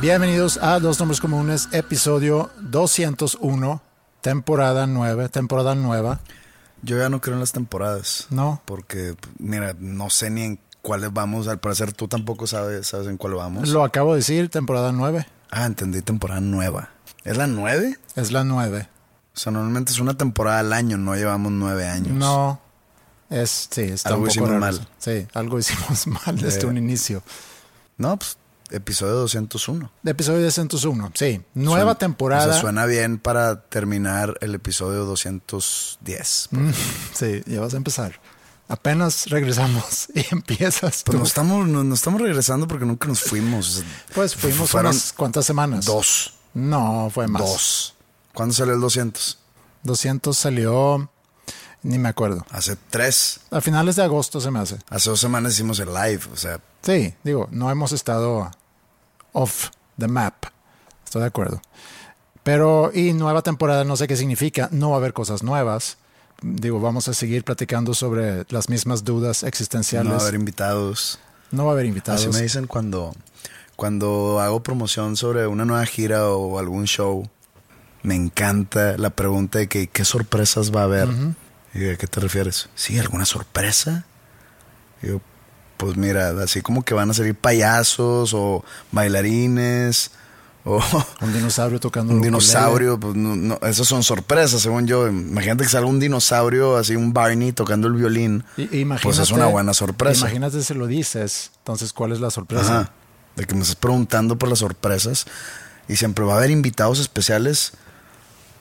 Bienvenidos a Dos Nombres Comunes, episodio 201, temporada 9, temporada nueva. Yo ya no creo en las temporadas. No. Porque, mira, no sé ni en cuáles vamos. Al parecer tú tampoco sabes, sabes en cuál vamos. Lo acabo de decir, temporada 9. Ah, entendí, temporada nueva. ¿Es la 9? Es la 9. O sea, normalmente es una temporada al año, no llevamos nueve años. No. Es, sí, está Algo un poco hicimos raro. mal. Sí, algo hicimos mal desde Eh. un inicio. No, pues episodio 201. De episodio 201, sí. Nueva Suena- temporada. O sea, suena bien para terminar el episodio 210. Mm, sí, ya vas a empezar. Apenas regresamos y empiezas Pues tú. no estamos, no, no estamos regresando porque nunca nos fuimos. Sea, Pues fuimos fueron unas cuantas semanas. Dos. No, fue más. Dos. ¿Cuándo salió el 200? 200 salió, ni me acuerdo. Hace tres. A finales de agosto se me hace. Hace dos semanas hicimos el live. O sea, Sí, digo, no hemos estado off the map. Estoy de acuerdo. Pero, y nueva temporada, no sé qué significa. No va a haber cosas nuevas. Digo, vamos a seguir platicando sobre las mismas dudas existenciales. no va a haber invitados. No va a haber invitados. Así me dicen cuando, cuando hago promoción sobre una nueva gira o algún show. Me encanta la pregunta de que, qué sorpresas va a haber. Y ¿A qué te refieres? Sí, ¿alguna sorpresa? Pues mira, así como que van a salir payasos o bailarines o Un dinosaurio tocando un dinosaurio. Pues no, no, esas son sorpresas, según yo. Imagínate que salga un dinosaurio, así un Barney tocando el violín. Imagínate, pues es una buena sorpresa. Imagínate si lo dices. Entonces, ¿cuál es la sorpresa? Ajá. De que me estás preguntando por las sorpresas. Y siempre va a haber invitados especiales.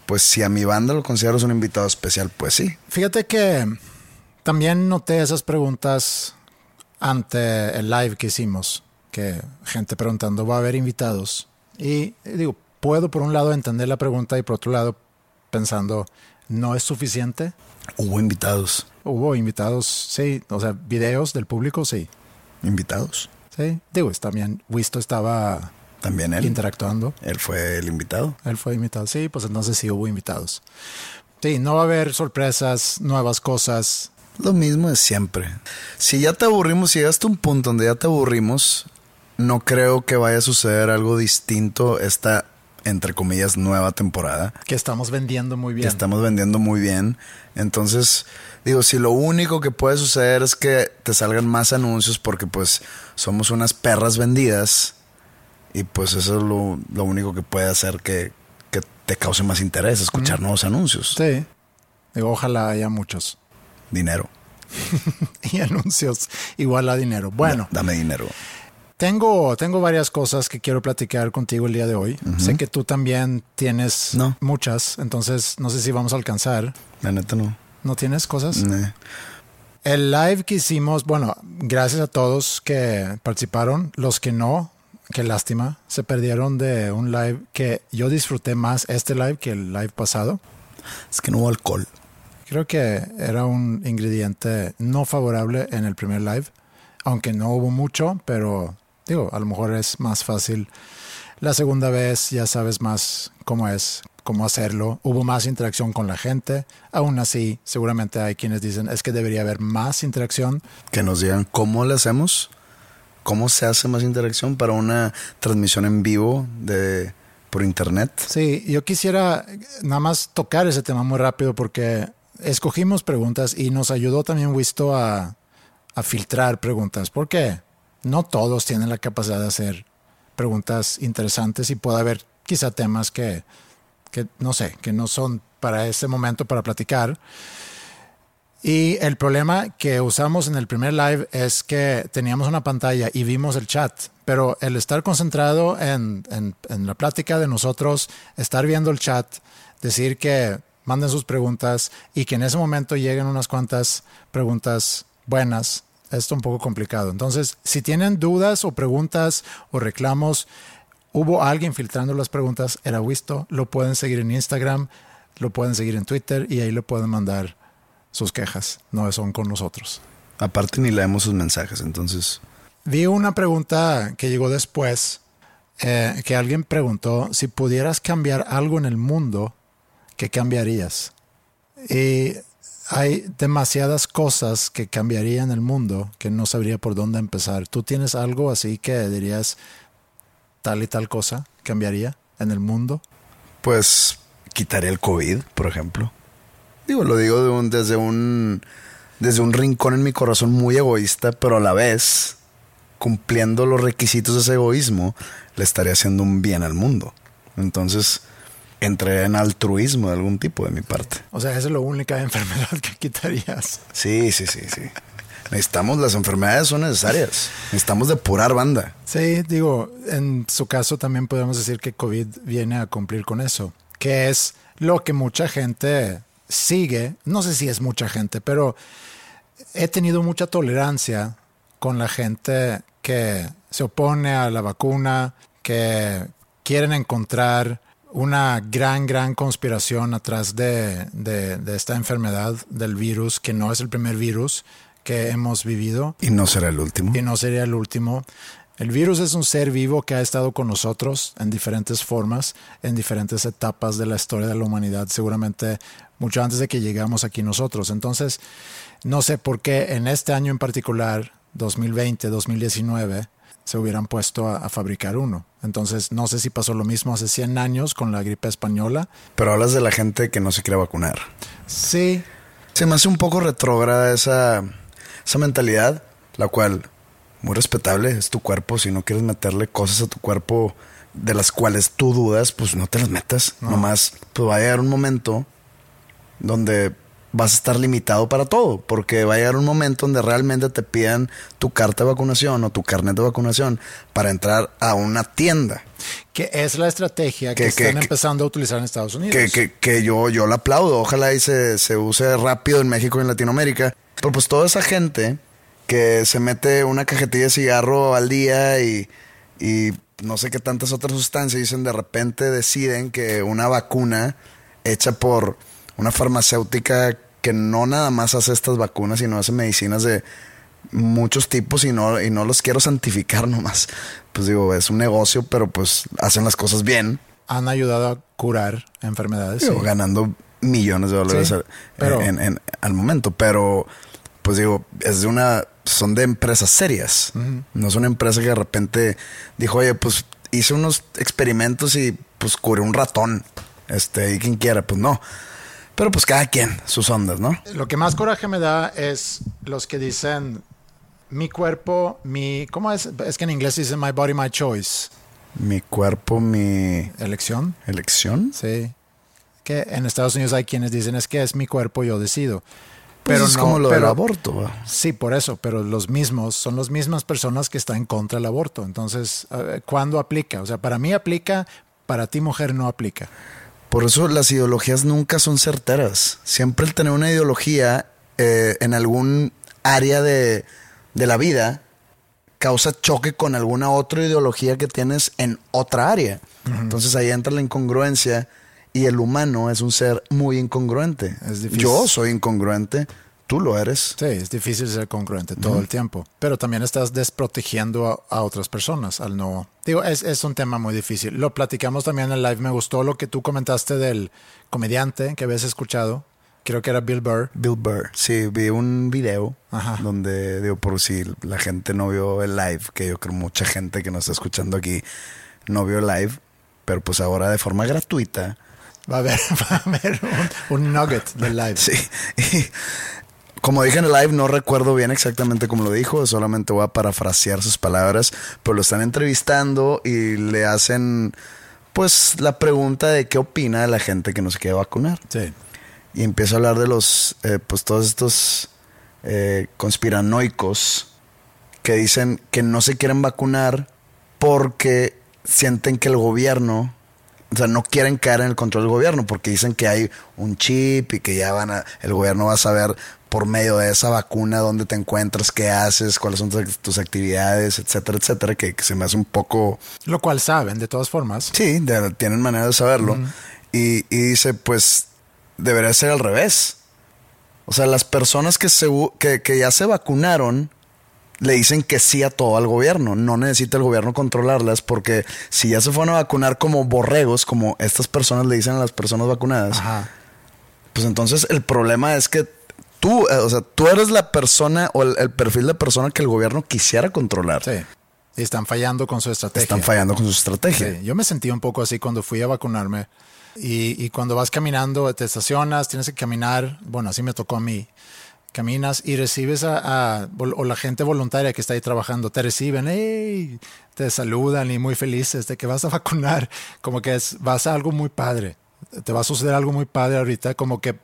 Pues si a mi banda lo consideras un invitado especial, pues sí. Fíjate que también noté esas preguntas ante el live que hicimos, que gente preguntando, ¿va a haber invitados? Y digo, puedo por un lado entender la pregunta y por otro lado pensando, ¿no es suficiente? Hubo invitados. Hubo invitados, sí, o sea, videos del público, sí, Invitados. sí. Digo, es también, Wisto estaba También él. interactuando, Él fue el invitado. él fue invitado, sí, pues entonces sí hubo invitados. Sí, no va a haber sorpresas, nuevas cosas, Lo mismo de siempre. Si ya te aburrimos, si llegaste a un punto donde ya te aburrimos, no creo que vaya a suceder algo distinto esta, entre comillas, nueva temporada. que estamos vendiendo muy bien. que estamos vendiendo muy bien. Entonces, digo, si lo único que puede suceder es que te salgan más anuncios porque pues somos unas perras vendidas y pues eso es lo, lo único que puede hacer que, que te cause más interés, escuchar nuevos anuncios. Sí. Digo, ojalá haya muchos. Dinero. Y anuncios igual a dinero. Bueno, Dame dinero. tengo, tengo varias cosas que quiero platicar contigo el día de hoy. Sé que tú también tienes No. muchas, entonces no sé si vamos a alcanzar. La neta no. ¿No tienes cosas? El live que hicimos, bueno, gracias a todos que participaron, los que no, qué lástima, se perdieron de un live que yo disfruté más este live que el live pasado. Es que no hubo alcohol. Creo que era un ingrediente no favorable en el primer live, aunque no hubo mucho, pero digo, a lo mejor es más fácil. La segunda vez ya sabes más cómo es cómo hacerlo. Hubo más interacción con la gente. Aún así, seguramente hay quienes dicen es que debería haber más interacción. Que nos digan cómo lo hacemos, cómo se hace más interacción para una transmisión en vivo de por internet. Sí, yo quisiera nada más tocar ese tema muy rápido porque escogimos preguntas y nos ayudó también Wisto a, a filtrar preguntas. Porque no todos tienen la capacidad de hacer preguntas interesantes y puede haber quizá temas que, que no sé, que no son para ese momento para platicar. Y el problema que usamos en el primer live es que teníamos una pantalla y vimos el chat, pero el estar concentrado en, en, en, la plática de nosotros, estar viendo el chat, decir que manden sus preguntas y que en ese momento lleguen unas cuantas preguntas buenas, esto es un poco complicado. Entonces, si tienen dudas o preguntas o reclamos, hubo alguien filtrando las preguntas, era visto, lo pueden seguir en Instagram, lo pueden seguir en Twitter y ahí le pueden mandar sus quejas, no son con nosotros. Aparte ni leemos sus mensajes, entonces. Vi una pregunta que llegó después, eh, que alguien preguntó si pudieras cambiar algo en el mundo, ¿qué cambiarías? Y hay demasiadas cosas que cambiaría en el mundo que no sabría por dónde empezar. ¿Tú tienes algo así que dirías tal y tal cosa cambiaría en el mundo? Pues quitaría el COVID, por ejemplo. Digo, lo digo de desde un desde un rincón en mi corazón muy egoísta, pero a la vez cumpliendo los requisitos de ese egoísmo, le estaría haciendo un bien al mundo. Entonces, entré en altruismo de algún tipo de mi parte. O sea, esa es la única enfermedad que quitarías. Sí, sí, sí, sí. Necesitamos, las enfermedades son necesarias. Necesitamos depurar banda. Sí, digo, en su caso también podemos decir que COVID viene a cumplir con eso, que es lo que mucha gente sigue, no sé si es mucha gente, pero he tenido mucha tolerancia con la gente que se opone a la vacuna, que quieren encontrar una gran, gran conspiración atrás de, de, de, esta enfermedad del virus, que no es el primer virus que hemos vivido. Y no será el último. Y no sería el último. El virus es un ser vivo que ha estado con nosotros en diferentes formas, en diferentes etapas de la historia de la humanidad, seguramente mucho antes de que llegamos aquí nosotros. Entonces, no sé por qué en este año en particular, 2020, 2019, se hubieran puesto a, a, fabricar uno. Entonces, no sé si pasó lo mismo hace 100 años con la gripe española. Pero hablas de la gente que no se quiere vacunar. Sí. Se me hace un poco retrógrada esa, esa mentalidad, la cual, muy respetable, es tu cuerpo. Si no quieres meterle cosas a tu cuerpo de las cuales tú dudas, pues no te las metas. No. Nomás, pues va a llegar un momento donde vas a estar limitado para todo, porque va a llegar un momento donde realmente te pidan tu carta de vacunación o tu carnet de vacunación para entrar a una tienda. Que es la estrategia que, que están que, empezando a utilizar en Estados Unidos. Que, que, yo, yo la aplaudo, ojalá y se, se use rápido en México y en Latinoamérica. Pero pues toda esa gente que se mete una cajetilla de cigarro al día y, y no sé qué tantas otras sustancias dicen, de repente deciden que una vacuna hecha por una farmacéutica que no nada más hace estas vacunas, sino hace medicinas de muchos tipos y no, y no los quiero santificar nomás. Pues digo, es un negocio, pero pues hacen las cosas bien. Han ayudado a curar enfermedades. Digo, sí. Ganando millones de dólares Sí, al, pero- en, en- al momento, pero pues digo, es de una, son de empresas serias. No es una empresa que de repente dijo, oye, pues hice unos experimentos y pues curé un ratón. Este, y quien quiera, pues no. Pero pues cada quien, sus ondas, ¿no? Lo que más coraje me da es los que dicen mi cuerpo, mi. ¿Cómo es? Es que en inglés dicen my body, my choice. Mi cuerpo, mi Elección. elección. Sí. Que en Estados Unidos hay quienes dicen es que es mi cuerpo, yo decido. Pero Pero es no, como lo del pero- aborto. ¿va? Sí, por eso, pero los mismos son las mismas personas que están en contra del aborto. Entonces, eh, ¿cuándo aplica? O sea, para mí aplica, para ti mujer no aplica. Por eso las ideologías nunca son certeras. Siempre el tener una ideología eh, en algún área de, de la vida causa choque con alguna otra ideología que tienes en otra área. Entonces ahí entra la incongruencia y el humano es un ser muy incongruente. Es. Yo soy incongruente, tú lo eres. Sí, es difícil ser congruente todo el tiempo, pero también estás desprotegiendo a, a otras personas al no... Digo, es, es, un tema muy difícil. Lo platicamos también en el live. Me gustó lo que tú comentaste del comediante que habías escuchado. Creo que era Bill Burr. Bill Burr, sí, vi un video Ajá. donde, digo, por si la gente no vio el live, que yo creo mucha gente que nos está escuchando aquí no vio el live, pero pues ahora de forma gratuita. Va a haber, va a haber un, un nugget del live. Sí. Como dije en el live, no recuerdo bien exactamente cómo lo dijo, solamente voy a parafrasear sus palabras, pero lo están entrevistando y le hacen pues la pregunta de qué opina de la gente que no se quiere vacunar. Sí. Y empieza a hablar de los, eh, pues todos estos eh, conspiranoicos que dicen que no se quieren vacunar porque sienten que el gobierno o sea, no quieren caer en el control del gobierno porque dicen que hay un chip y que ya van a, el gobierno va a saber por medio de esa vacuna dónde te encuentras, qué haces, cuáles son tus actividades, etcétera, etcétera, que, se me hace un poco... Lo cual saben, de todas formas. Sí, tienen manera de saberlo. y, dice, pues, debería ser al revés. O sea, las personas que, se, que, que ya se vacunaron le dicen que sí a todo al gobierno. No necesita el gobierno controlarlas porque si ya se fueron a vacunar como borregos, como estas personas le dicen a las personas vacunadas, pues entonces el problema es que tú, eh, o sea, tú eres la persona o el, perfil de persona que el gobierno quisiera controlar. Sí. Y están fallando con su estrategia. Están fallando con su estrategia. Yo me sentí un poco así cuando fui a vacunarme. Y, y, cuando vas caminando, te estacionas, tienes que caminar. Bueno, así me tocó a mí. Caminas y recibes a, o la gente voluntaria que está ahí trabajando, te reciben, hey, te saludan y muy felices de que vas a vacunar. Como que es, vas a algo muy padre. Te va a suceder algo muy padre ahorita, como que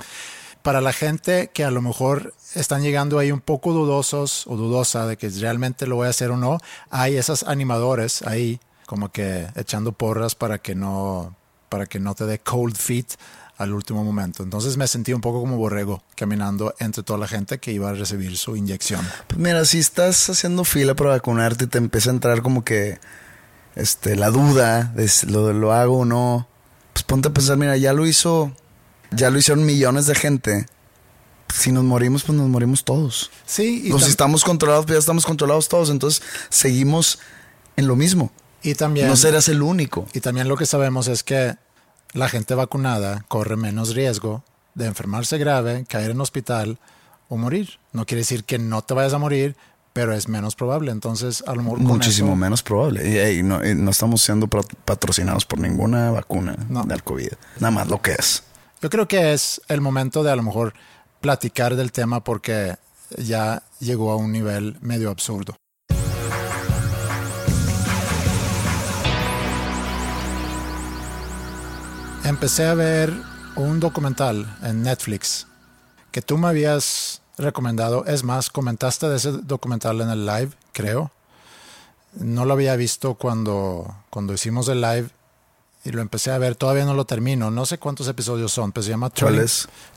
para la gente que a lo mejor están llegando ahí un poco dudosos o dudosa de que realmente lo voy a hacer o no, hay esos animadores ahí como que echando porras para que no para que no te dé cold feet al último momento. Entonces me sentí un poco como borrego caminando entre toda la gente que iba a recibir su inyección. Pues mira, si estás haciendo fila para vacunarte y te empieza a entrar como que este la duda de si lo, lo hago o no, pues ponte a pensar, mira, ya lo hizo ya lo hicieron millones de gente. Si nos morimos, pues nos morimos todos. Sí. Y si estamos controlados, pues ya estamos controlados todos. Entonces seguimos en lo mismo. Y también. No serás el único. Y también lo que sabemos es que la gente vacunada corre menos riesgo de enfermarse grave, caer en hospital o morir. No quiere decir que no te vayas a morir, pero es menos probable. Entonces, a lo mejor. Muchísimo menos probable. Y, no, no, estamos siendo patrocinados por ninguna vacuna del COVID. Nada más lo que es. Yo creo que es el momento de a lo mejor platicar del tema porque ya llegó a un nivel medio absurdo. Empecé a ver un documental en Netflix que tú me habías recomendado. Es más, comentaste de ese documental en el live, creo. No lo había visto cuando, cuando hicimos el live y lo empecé a ver. Todavía no lo termino. No sé cuántos episodios son, pero se llama Turning,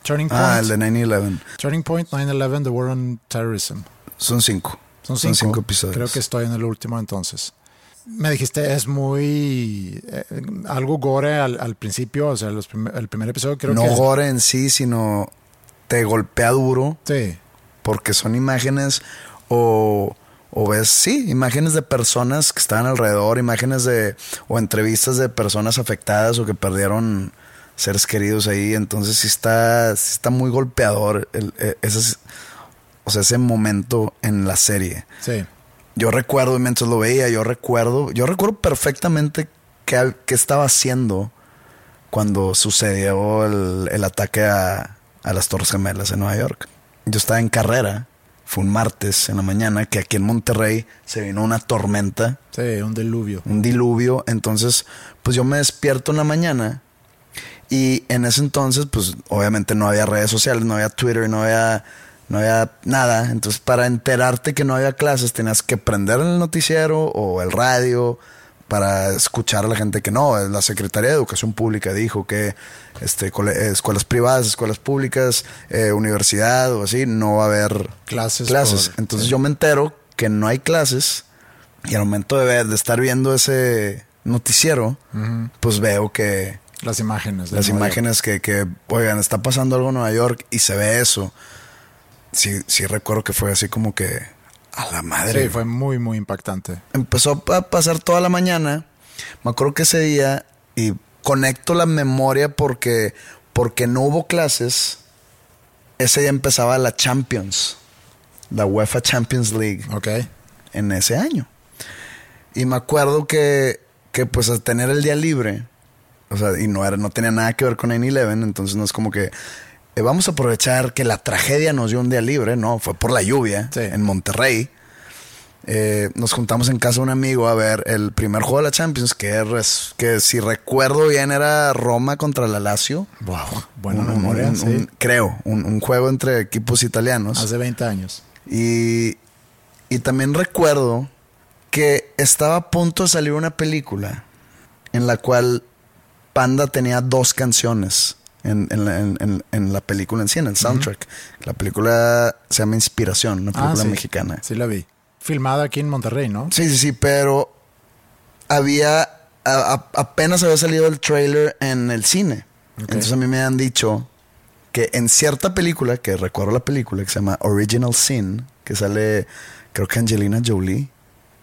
Turning Point. Ah, el de 9-11. Turning Point 9-11, The War on Terrorism. Son cinco. Son cinco. episodios. Creo que estoy en el último entonces. Me dijiste, es muy. Eh, algo gore al, principio, o sea, el primer episodio creo no que. No gore en sí, sino te golpea duro. Sí. Porque son imágenes o o ves, sí, imágenes de personas que estaban alrededor, imágenes de, o entrevistas de personas afectadas o que perdieron seres queridos ahí. Entonces sí está, está muy golpeador el, e, ese, o sea, ese momento en la serie. Sí. Yo recuerdo, mientras lo veía, yo recuerdo, yo recuerdo perfectamente qué, qué estaba haciendo cuando sucedió el, el ataque a, a las Torres Gemelas en Nueva York. Yo estaba en carrera fue un martes en la mañana que aquí en Monterrey se vino una tormenta. Sí, un diluvio. Un diluvio. Entonces, pues yo me despierto en la mañana y en ese entonces, pues obviamente no había redes sociales, no había Twitter, no había, no había nada. Entonces, para enterarte que no había clases, tenías que prender el noticiero o el radio para escuchar a la gente que no. La Secretaría de Educación Pública dijo que este, escuelas privadas, escuelas públicas, eh, universidad o así, no va a haber clases. clases. Entonces yo me entero que no hay clases y al momento de, ver, de estar viendo ese noticiero, pues veo que... Las imágenes. las imágenes que, que, oigan, está pasando algo en Nueva York y se ve eso. Sí, sí recuerdo que fue así como que a la madre. Sí, fue muy, muy impactante. Empezó a pasar toda la mañana. Me acuerdo que ese día, y conecto la memoria porque, porque no hubo clases, ese día empezaba la Champions, la UEFA Champions League. Ok. En ese año. Y me acuerdo que, que pues al tener el día libre, o sea, y no, era, no tenía nada que ver con 9-11, entonces no es como que eh, vamos a aprovechar que la tragedia nos dio un día libre, no, fue por la lluvia Sí. en Monterrey. Eh, nos juntamos en casa de un amigo a ver el primer juego de la Champions, que, res- que si recuerdo bien era Roma contra la Lazio. Wow, buena Un- memoria, un- sí. un- creo, un, un juego entre equipos italianos. Hace 20 años. Y, y también recuerdo que estaba a punto de salir una película en la cual Panda tenía dos canciones en, en la, en- en- la película en sí, en el soundtrack. La película se llama Inspiración, una película Ah, sí. mexicana. Sí, la vi. Filmada aquí en Monterrey, ¿no? Sí, sí, sí, pero había a- a- apenas había salido el trailer en el cine. Entonces a mí me han dicho que en cierta película, que recuerdo la película, que se llama Original Sin, que sale, creo que Angelina Jolie,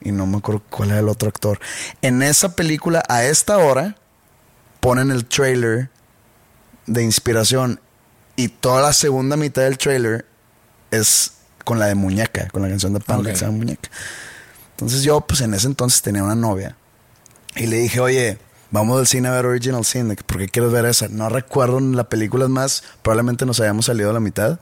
y no me acuerdo cuál era el otro actor. En esa película, a esta hora, ponen el trailer de inspiración y toda la segunda mitad del trailer es con la de Muñeca, con la canción de Panda Ok. que se llama Muñeca. Entonces yo, pues en ese entonces tenía una novia y le dije, oye, vamos al cine a ver Original Sin, ¿por qué quieres ver esa? No recuerdo la película más, probablemente nos hayamos salido a la mitad,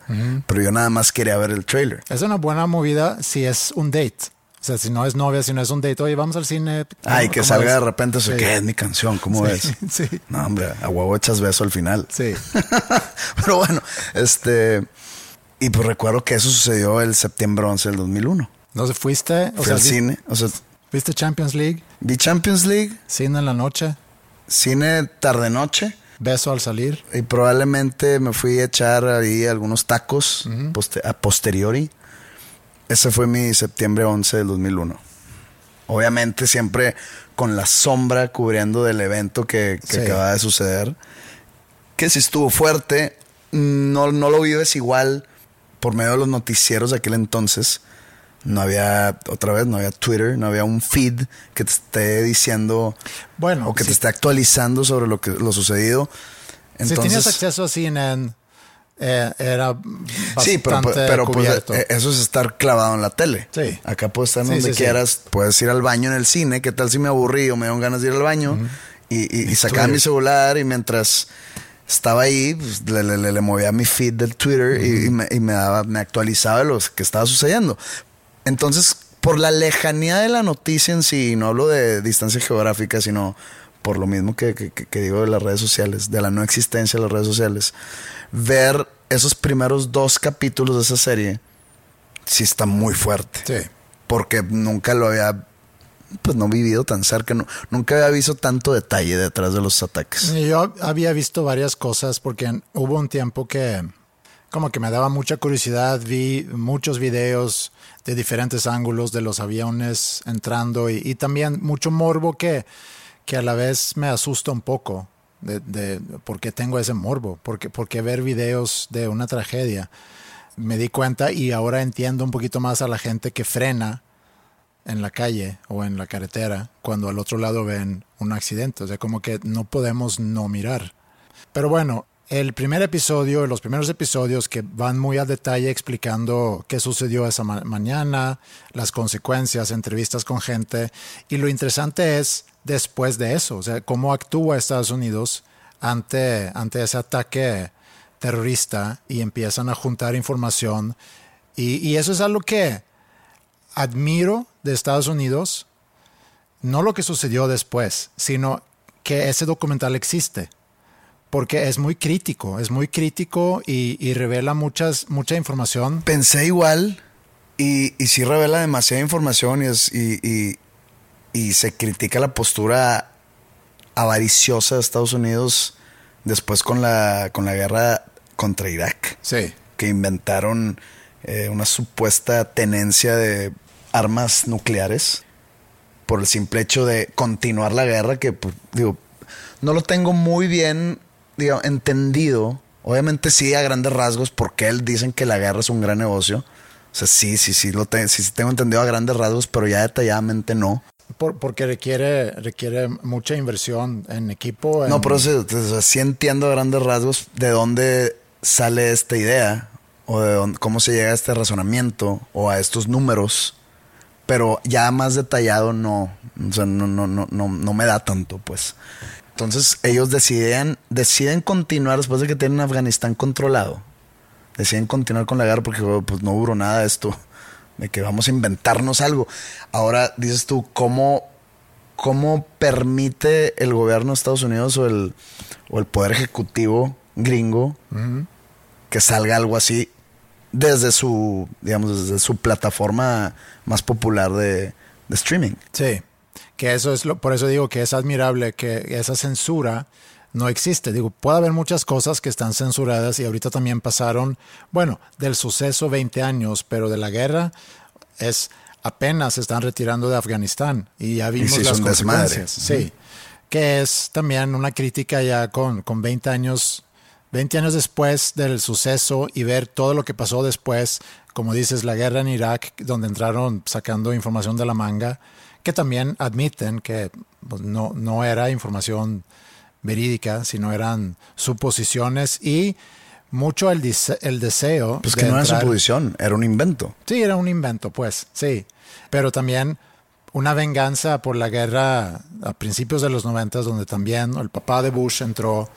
pero yo nada más quería ver el trailer. Es una buena movida si es un date. O sea, si no es novia, si no es un date, oye, vamos al cine. Ay, que ¿Cómo salga ves? de repente eso, Sí. que es mi canción, ¿cómo Sí, ves? sí. No, hombre, a huevo echas beso al final. Sí. Pero bueno, este. Y pues recuerdo que eso sucedió el septiembre 11 del 2001. No sé, fuiste, o Fui sea, al vi- cine, o sea, viste Champions League, vi Champions League, cine en la noche, cine tarde-noche. beso al salir. Y probablemente me fui a echar ahí algunos tacos a posteriori. Ese fue mi septiembre 11 del 2001. Obviamente siempre con la sombra cubriendo del evento que, que Sí. acaba de suceder. Que si estuvo fuerte, no, no lo vives igual por medio de los noticieros de aquel entonces. No había, otra vez, no había Twitter, no había un feed que te esté diciendo Bueno, o que sí. te esté actualizando sobre lo que lo sucedido. si Entonces, tenías acceso a CNN, eh, era bastante sí, pero, pero pues, eh, eso es estar clavado en la tele. Sí. Acá puedes estar Sí, donde sí, quieras, puedes ir al baño en el cine, ¿qué tal si me aburrí o me dieron ganas de ir al baño? Y, y, y sacaba mi celular y mientras estaba ahí, pues, le, le- le- le movía mi feed del Twitter y, y me, y me daba, me actualizaba de lo que estaba sucediendo. Entonces, por la lejanía de la noticia en sí, no hablo de distancia geográfica, sino por lo mismo que, que- que- que digo de las redes sociales, de la no existencia de las redes sociales, ver esos primeros dos capítulos de esa serie sí está muy fuerte. Sí. Porque nunca lo había, pues no vivido tan cerca, no- nunca había visto tanto detalle detrás de los ataques. Yo había visto varias cosas porque hubo un tiempo que como que me daba mucha curiosidad, vi muchos videos de diferentes ángulos de los aviones entrando y, y también mucho morbo que, que a la vez me asusta un poco de, de por qué tengo ese morbo, porque, porque ver videos de una tragedia. Me di cuenta y ahora entiendo un poquito más a la gente que frena en la calle o en la carretera cuando al otro lado ven un accidente. O sea, como que no podemos no mirar. Pero bueno, el primer episodio, los primeros episodios que van muy al detalle explicando qué sucedió esa ma- mañana, las consecuencias, entrevistas con gente. Y lo interesante es después de eso, o sea, cómo actúa Estados Unidos ante, ante ese ataque terrorista y empiezan a juntar información. Y, y eso es algo que admiro de Estados Unidos, no lo que sucedió después, sino que ese documental existe. Porque es muy crítico, es muy crítico y, y revela muchas, mucha información. Pensé igual y, y sí revela demasiada información y, y- y se critica la postura avariciosa de Estados Unidos después con la, con la guerra contra Irak. Sí. que inventaron eh, una supuesta tenencia de armas nucleares por el simple hecho de continuar la guerra que pues, digo no lo tengo muy bien digo, entendido Obviamente sí, a grandes rasgos, porque él dicen que la guerra es un gran negocio. O sea, sí, sí, sí, lo te- sí, sí tengo entendido a grandes rasgos, pero ya detalladamente no. Por- porque requiere, requiere mucha inversión en equipo. No, pero sí, sí entiendo a grandes rasgos de dónde sale esta idea o de dónde- cómo se llega a este razonamiento o a estos números, pero ya más detallado no, o sea, no, no, no, no, no me da tanto, pues. Entonces ellos deciden, deciden continuar después de que tienen Afganistán controlado. Deciden continuar con la guerra porque pues, no duró nada esto, de que vamos a inventarnos algo. Ahora dices tú, ¿cómo, cómo permite el gobierno de Estados Unidos o el, o el poder ejecutivo gringo que salga algo así desde su, digamos, desde su plataforma más popular de, de streaming? Sí, que eso es lo, por eso digo que es admirable que esa censura no existe. Digo, puede haber muchas cosas que están censuradas y ahorita también pasaron, bueno, del suceso 20 años, pero de la guerra es apenas se están retirando de Afganistán y ya vimos las desmadre. consecuencias. Sí, que es también una crítica ya con, con 20 años 20 años después del suceso y ver todo lo que pasó después, como dices, la guerra en Irak, donde entraron sacando información de la manga, que también admiten que pues, no, no era información verídica, sino eran suposiciones y mucho el, el deseo. Pues de que no era suposición, era un invento. Sí, era un invento, pues, sí. Pero también una venganza por la guerra a principios de los noventas, donde también el papá de Bush entró.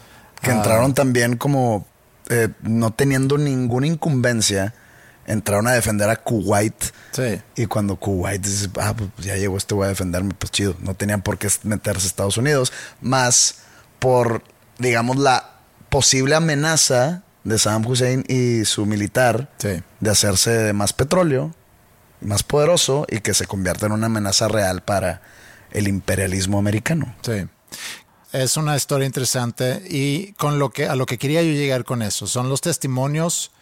Que a- entraron también como eh, no teniendo ninguna incumbencia, entraron a defender a Kuwait. Sí. Y cuando Kuwait dice, ah, pues ya llegó este güey a defenderme, pues chido. No tenían por qué meterse a Estados Unidos. Más por, digamos, la posible amenaza de Saddam Hussein y su militar Sí. de hacerse de más petróleo, más poderoso y que se convierta en una amenaza real para el imperialismo americano. Sí. Es una historia interesante y con lo que a lo que quería yo llegar con eso son los testimonios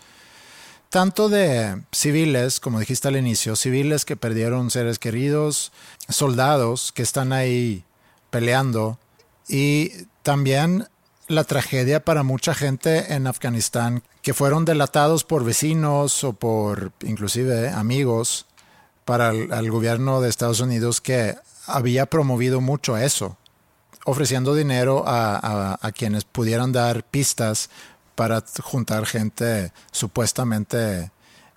tanto de civiles, como dijiste al inicio, civiles que perdieron seres queridos, soldados que están ahí peleando y también la tragedia para mucha gente en Afganistán que fueron delatados por vecinos o por inclusive amigos para el, gobierno de Estados Unidos que había promovido mucho eso, ofreciendo dinero a, quienes pudieran dar pistas para juntar gente supuestamente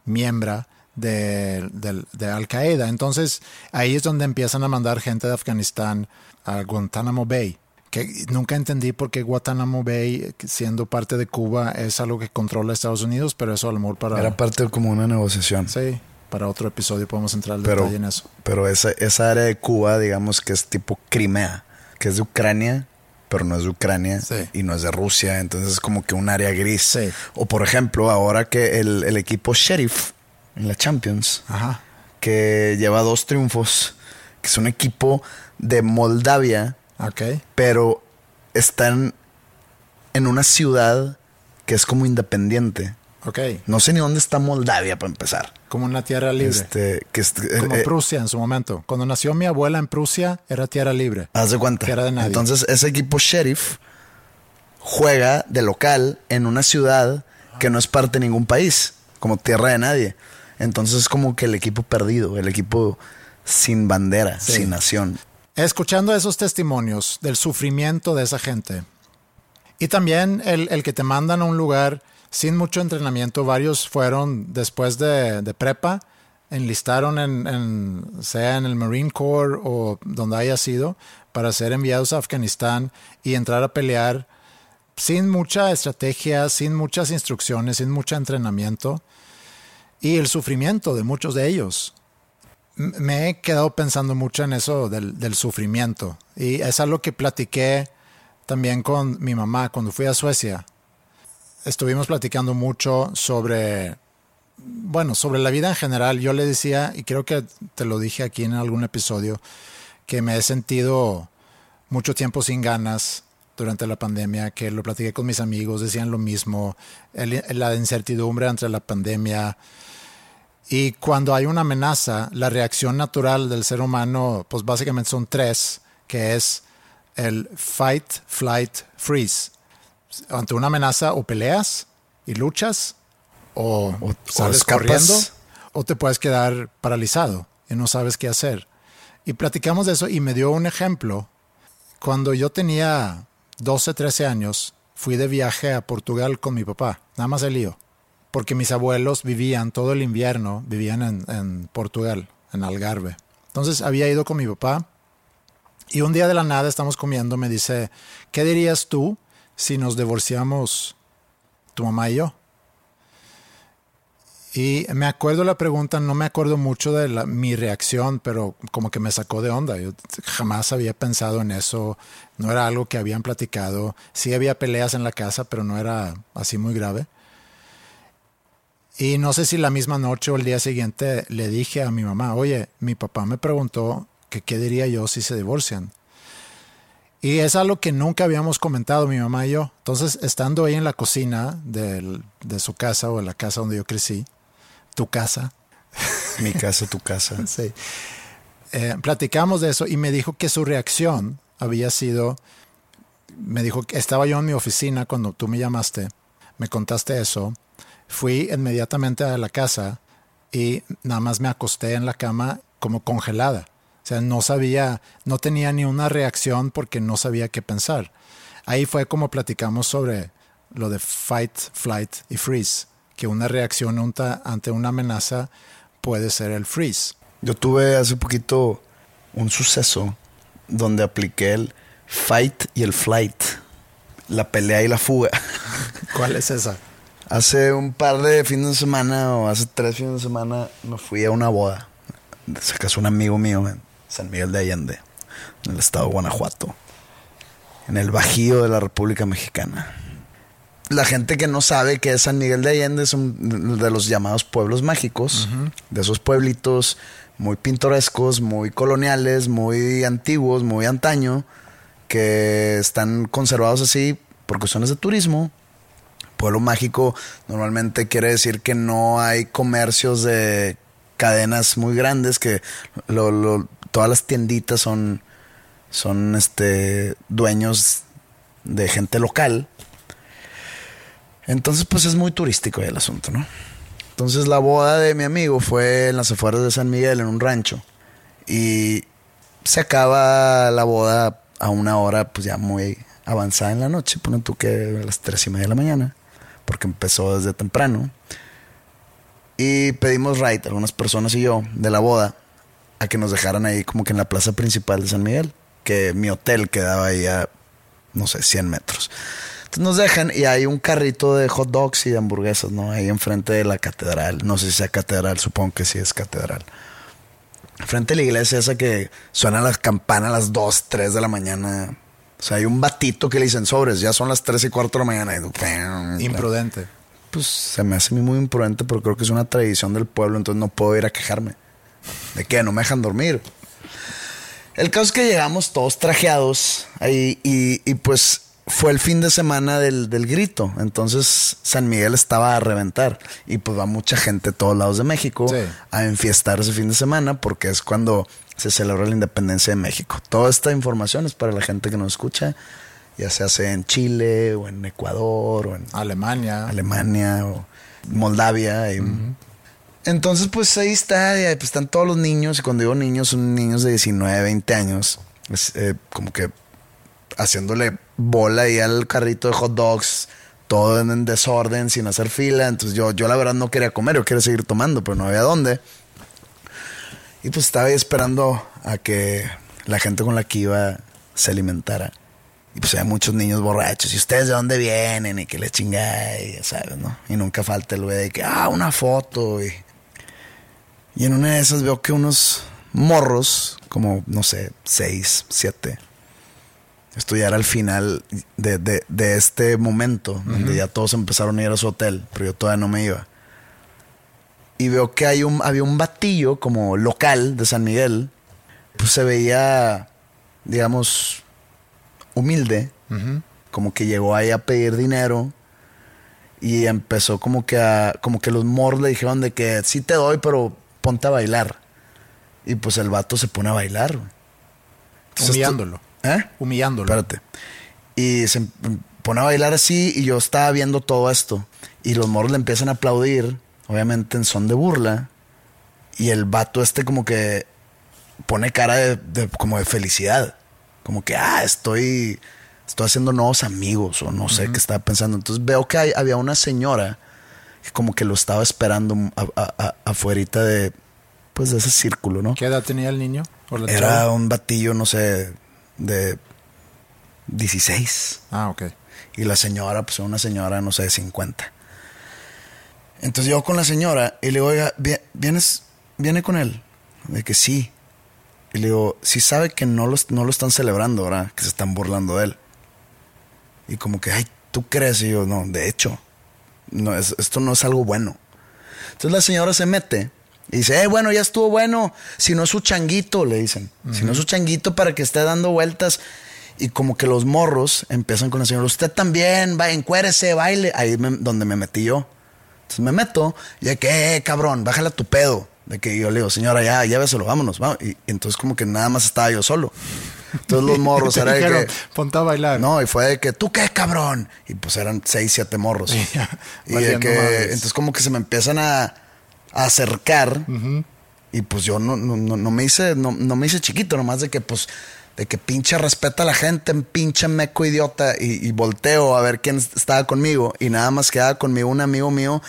miembro de, de Al Qaeda. Entonces ahí es donde empiezan a mandar gente de Afganistán a Guantánamo Bay. Que nunca entendí por qué Guantánamo Bay, siendo parte de Cuba, es algo que controla Estados Unidos, pero eso a lo mejor para, Era parte de como una negociación. sí, para otro episodio podemos entrar al Pero, detalle en eso. pero esa, esa área de Cuba, digamos que es tipo Crimea, que es de Ucrania, pero no es de Ucrania Sí. y no es de Rusia, entonces es como que un área gris. Sí. O por ejemplo, ahora que el, el equipo Sheriff en la Champions, Ajá. que lleva dos triunfos, que es un equipo de Moldavia, Ok. pero están en una ciudad que es como independiente. Ok. No sé ni dónde está Moldavia para empezar. Como una tierra libre. Este, que es- Como eh, eh, Prusia en su momento. Cuando nació mi abuela en Prusia, era tierra libre. Haz de cuenta. Tierra de nadie. Entonces, ese equipo sheriff juega de local en una ciudad que no es parte de ningún país, como tierra de nadie. Entonces, es como que el equipo perdido, el equipo sin bandera, Sí. sin nación. Escuchando esos testimonios del sufrimiento de esa gente. Y también el, el que te mandan a un lugar sin mucho entrenamiento. Varios fueron después de, de prepa, enlistaron en, en- sea en el Marine Corps o donde haya sido, para ser enviados a Afganistán y entrar a pelear sin mucha estrategia, sin muchas instrucciones, sin mucho entrenamiento. Y el sufrimiento de muchos de ellos. Me he quedado pensando mucho en eso del, del sufrimiento. Y es algo que platiqué también con mi mamá cuando fui a Suecia. Estuvimos platicando mucho sobre, bueno, sobre la vida en general. Yo le decía, y creo que te lo dije aquí en algún episodio, que me he sentido mucho tiempo sin ganas durante la pandemia, que lo platiqué con mis amigos, decían lo mismo, la incertidumbre entre la pandemia, y cuando hay una amenaza, la reacción natural del ser humano, pues básicamente son tres, que es el fight, flight, freeze. ante una amenaza o peleas y luchas o, O- sales corriendo o te puedes quedar paralizado y no sabes qué hacer. Y platicamos de eso y me dio un ejemplo. Cuando yo tenía 12, 13 años, fui de viaje a Portugal con mi papá, nada más el lío, porque mis abuelos vivían todo el invierno, vivían en, en Portugal, en Algarve. Entonces había ido con mi papá y un día de la nada estamos comiendo, me dice, ¿qué dirías tú si nos divorciamos tu mamá y yo? Y me acuerdo la pregunta, no me acuerdo mucho de la- mi reacción, pero como que me sacó de onda. Yo jamás había pensado en eso, no era algo que habían platicado. Sí había peleas en la casa, pero no era así muy grave. Y no sé si la misma noche o el día siguiente le dije a mi mamá, oye, mi papá me preguntó que qué diría yo si se divorcian. Y es algo que nunca habíamos comentado mi mamá y yo. Entonces, estando ahí en la cocina del- de su casa o en la casa donde yo crecí, tu casa, Mi casa, tu casa. sí, eh, platicamos de eso y me dijo que su reacción había sido, me dijo que estaba yo en mi oficina cuando tú me llamaste, me contaste eso, fui inmediatamente a la casa y nada más me acosté en la cama como congelada. O sea, no sabía, no tenía ni una reacción porque no sabía qué pensar. Ahí fue como platicamos sobre lo de fight, flight y freeze, que una reacción ante una amenaza puede ser el freeze. Yo tuve hace poquito un suceso donde apliqué el fight y el flight. La pelea y la fuga. ¿Cuál es esa? Hace un par de fines de semana o hace tres fines de semana me fui a una boda. Se casó un amigo mío en San Miguel de Allende, en el estado de Guanajuato, en el Bajío de la República Mexicana. La gente que no sabe que es San Miguel de Allende es un de los llamados pueblos mágicos, de esos pueblitos muy pintorescos, muy coloniales, muy antiguos, muy antaño, que están conservados así por cuestiones de turismo, Pueblo mágico normalmente quiere decir que no hay comercios de cadenas muy grandes, que todas las tienditas son, son este, dueños de gente local. Entonces, pues es muy turístico el asunto, ¿no? Entonces la boda de mi amigo fue en las afueras de San Miguel, en un rancho. Y se acaba la boda a una hora pues ya muy avanzada en la noche. Ponen tú que a las tres y media de la mañana, porque empezó desde temprano. Y pedimos ride, algunas personas y yo, de la boda, a que nos dejaran ahí como que en la plaza principal de San Miguel, que mi hotel quedaba ahí a, no sé, 100 metros. Entonces nos dejan y hay un carrito de hot dogs y de hamburguesas, ¿no? Ahí enfrente de la catedral. No sé si sea catedral, supongo que sí es catedral. Frente a la iglesia esa que suena las campanas a las 2, 3 de la mañana. O sea, hay un batito que le dicen sobres, ya son las 3 y cuarto de la mañana. Y- Imprudente. Pues se me hace a mí muy imprudente, pero creo que es una tradición del pueblo, entonces no puedo ir a quejarme. ¿De qué? No me dejan dormir. El caso es que llegamos todos trajeados ahí y, y pues fue el fin de semana del, del grito. Entonces San Miguel estaba a reventar y pues va mucha gente de todos lados de México Sí. a enfiestar ese fin de semana porque es cuando se celebra la independencia de México. Toda esta información es para la gente que nos escucha, ya sea sea en Chile o en Ecuador o en Alemania. Alemania o Moldavia. y- Entonces, pues ahí está, y ahí, pues, están todos los niños, y cuando digo niños, son niños de 19, 20 años, eh, como que haciéndole bola ahí al carrito de hot dogs, todo en, en desorden, sin hacer fila. Entonces yo, yo la verdad no quería comer, yo quería seguir tomando, pero no había dónde. Y pues estaba ahí esperando a que la gente con la que iba se alimentara. Y pues había muchos niños borrachos. ¿Y ustedes de dónde vienen? Y que le chingada, y ya sabes, ¿no? Y nunca falta el güey de que, ah, una foto. Y, y en una de esas veo que unos morros, como, no sé, seis, siete. Esto ya era el final de, de- de este momento, donde ya todos empezaron a ir a su hotel, pero yo todavía no me iba. Y veo que hay un, había un batillo como local de San Miguel. Pues se veía, digamos, humilde. Como que llegó ahí a pedir dinero. Y empezó como que a, como que los morros le dijeron de que sí te doy, pero ponte a bailar. Y pues el vato se pone a bailar. Entonces, Humillándolo. ¿Eh? Humillándolo. Espérate. Y se em- pone a bailar así y yo estaba viendo todo esto. Y los morros le empiezan a aplaudir, obviamente en son de burla. Y el vato este como que pone cara de, de- como de felicidad. Como que, ah, estoy, estoy haciendo nuevos amigos o no sé qué estaba pensando. Entonces veo que hay- había una señora que como que lo estaba esperando a- a- a- afuerita de, pues de ese círculo, ¿no? ¿Qué edad tenía el niño? ¿O la Era chava? un batillo, no sé, de 16. Ah, ok. Y la señora, pues una señora, no sé, de 50. Entonces yo con la señora y le digo, oiga, vi- ¿vienes, viene con él? De que sí. Y le digo, sí sabe que no lo, no lo están celebrando, ¿verdad? Que se están burlando de él. Y como que, ay, ¿tú crees? Y yo, no, de hecho, no, es- esto no es algo bueno. Entonces la señora se mete y dice, eh, bueno, ya estuvo bueno. Si no es su changuito, le dicen. Si no es su changuito para que esté dando vueltas. Y como que los morros empiezan con la señora, usted también, va, encuérese, baile. Ahí me- donde me metí yo. Entonces me meto y de que, eh, cabrón, bájale a tu pedo. De que yo le digo, señora, ya, lléveselo, vámonos, vamos. Y, y entonces como que nada más estaba yo solo. Entonces los morros era de dijeron, que... ponte a bailar. No, y fue de que, ¿tú qué, cabrón? Y pues eran seis, siete morros. Y de que, madres. entonces como que se me empiezan a, a acercar. Y pues yo no, no, no, no me hice, no, no me hice chiquito, nomás de que pues, de que pinche respeta a la gente, pinche meco idiota. Y, y volteo a ver quién estaba conmigo. Y nada más quedaba conmigo un amigo mío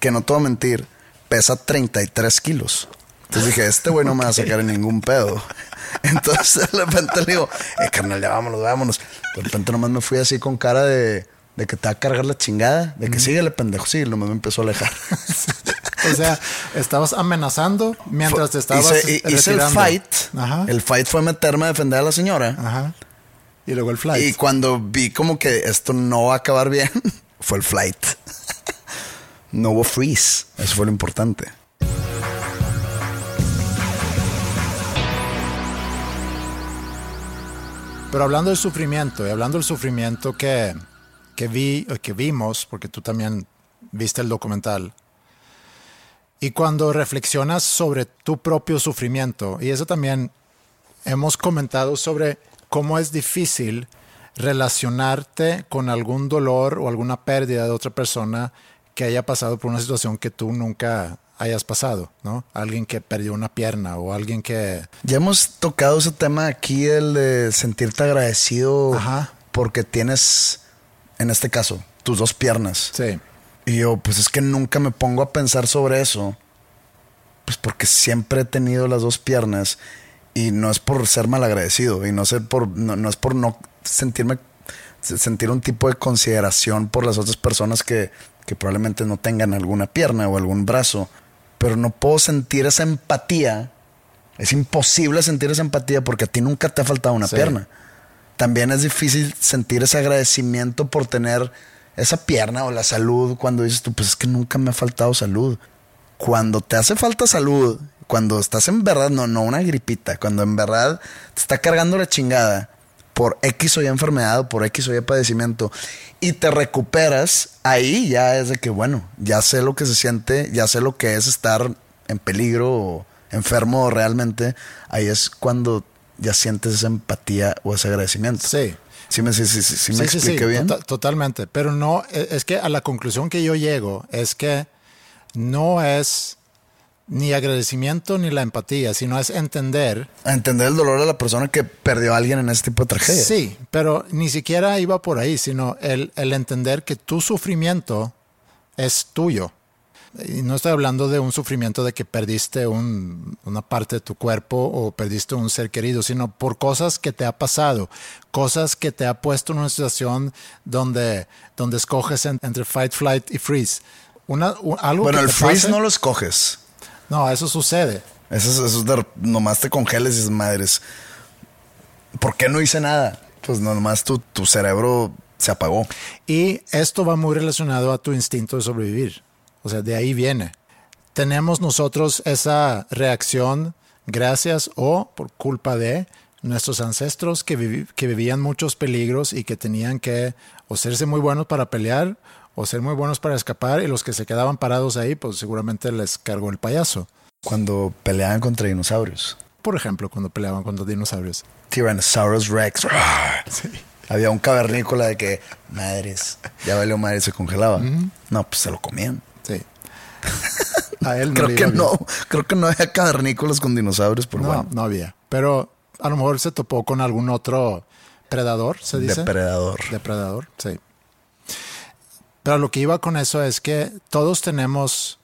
que no te voy a mentir, pesa 33 kilos. Entonces dije, este güey no me va a sacar en ningún pedo. Entonces de repente le digo, eh, carnal, ya vámonos, vámonos. De repente nomás me fui así con cara de, de que te va a cargar la chingada, de que síguele, pendejo, sí, nomás me empezó a alejar. O sea, estabas amenazando mientras te estabas hice, hice el retirando. fight. Ajá. El fight fue meterme a defender a la señora. Ajá. Y luego el flight. Y cuando vi como que esto no va a acabar bien, fue el flight. No hubo freeze. Eso fue lo importante. Pero hablando del sufrimiento, y hablando del sufrimiento que, que vi, que vimos, porque tú también viste el documental, y cuando reflexionas sobre tu propio sufrimiento, y eso también hemos comentado sobre cómo es difícil relacionarte con algún dolor o alguna pérdida de otra persona que haya pasado por una situación que tú nunca hayas pasado, ¿no? Alguien que perdió una pierna o alguien que... Ya hemos tocado ese tema aquí, el de sentirte agradecido Ajá. porque tienes, en este caso, tus dos piernas. Sí. Y yo, pues es que nunca me pongo a pensar sobre eso. Pues porque siempre he tenido las dos piernas. Y no es por ser malagradecido. Y no, ser por, no, no es por no sentirme. sentir un tipo de consideración por las otras personas que, que probablemente no tengan alguna pierna o algún brazo. Pero no puedo sentir esa empatía. Es imposible sentir esa empatía porque a ti nunca te ha faltado una Sí. pierna. También es difícil sentir ese agradecimiento por tener esa pierna o la salud cuando dices tú, pues es que nunca me ha faltado salud. Cuando te hace falta salud, cuando estás en verdad, no, no una gripita, cuando en verdad te está cargando la chingada por X o Y enfermedad o por X o Y padecimiento y te recuperas, ahí ya es de que, bueno, ya sé lo que se siente, ya sé lo que es estar en peligro o enfermo realmente. Ahí es cuando ya sientes esa empatía o ese agradecimiento. Sí. ¿Sí me, sí, sí, sí, me expliqué bien? tota- totalmente. Pero no, e- es que a la conclusión que yo llego es que no es ni agradecimiento ni la empatía, sino es entender. Entender el dolor de la persona que perdió a alguien en este tipo de tragedia. Sí, pero ni siquiera iba por ahí, sino el, el entender que tu sufrimiento es tuyo. Y no estoy hablando de un sufrimiento de que perdiste un- una parte de tu cuerpo o perdiste un ser querido, sino por cosas que te ha pasado, cosas que te ha puesto en una situación donde, donde escoges en- entre fight, flight y freeze. Una, un- algo Bueno, que el freeze pase- no lo escoges. No, eso sucede. Eso es, eso es de, nomás te congeles y dices, madres. ¿Por qué no hice nada? Pues nomás tu, tu cerebro se apagó. Y esto va muy relacionado a tu instinto de sobrevivir. O sea, de ahí viene. Tenemos nosotros esa reacción gracias o por culpa de nuestros ancestros que, vivían muchos peligros y que tenían que o serse muy buenos para pelear o ser muy buenos para escapar y los que se quedaban parados ahí, pues seguramente les cargó el payaso. Cuando peleaban contra dinosaurios. Por ejemplo, cuando peleaban contra dinosaurios. Tyrannosaurus Rex. Sí. Había un cavernícola de que, madres, ya valió madre, se congelaba. No, pues se lo comían. Sí. A él no creo le que bien. no, creo que no había cavernícolas con dinosaurios, pero No, bueno. no había. Pero a lo mejor se topó con algún otro predador, se dice. Depredador. Depredador, sí. Pero lo que iba con eso es que todos tenemos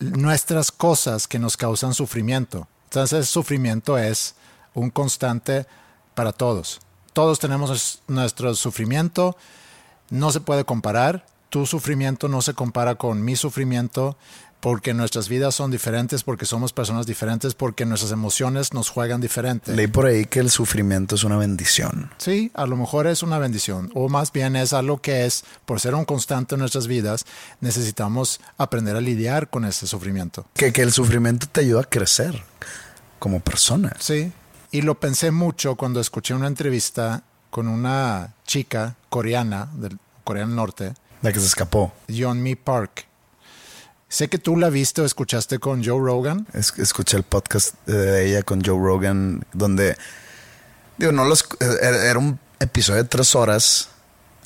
nuestras cosas que nos causan sufrimiento. Entonces, sufrimiento es un constante para todos. Todos tenemos es- nuestro sufrimiento, no se puede comparar. Tu sufrimiento no se compara con mi sufrimiento porque nuestras vidas son diferentes, porque somos personas diferentes, porque nuestras emociones nos juegan diferente. Leí por ahí que el sufrimiento es una bendición. Sí, a lo mejor es una bendición, o más bien es algo que es, por ser un constante en nuestras vidas, necesitamos aprender a lidiar con ese sufrimiento. Que, que el sufrimiento te ayuda a crecer como persona. Sí, y lo pensé mucho cuando escuché una entrevista con una chica coreana, del Corea del Norte, La que se escapó. Yeonmi Park. Sé que tú la viste o escuchaste con Joe Rogan. Es- escuché el podcast de ella con Joe Rogan, donde, digo, no los, era era un episodio de tres horas.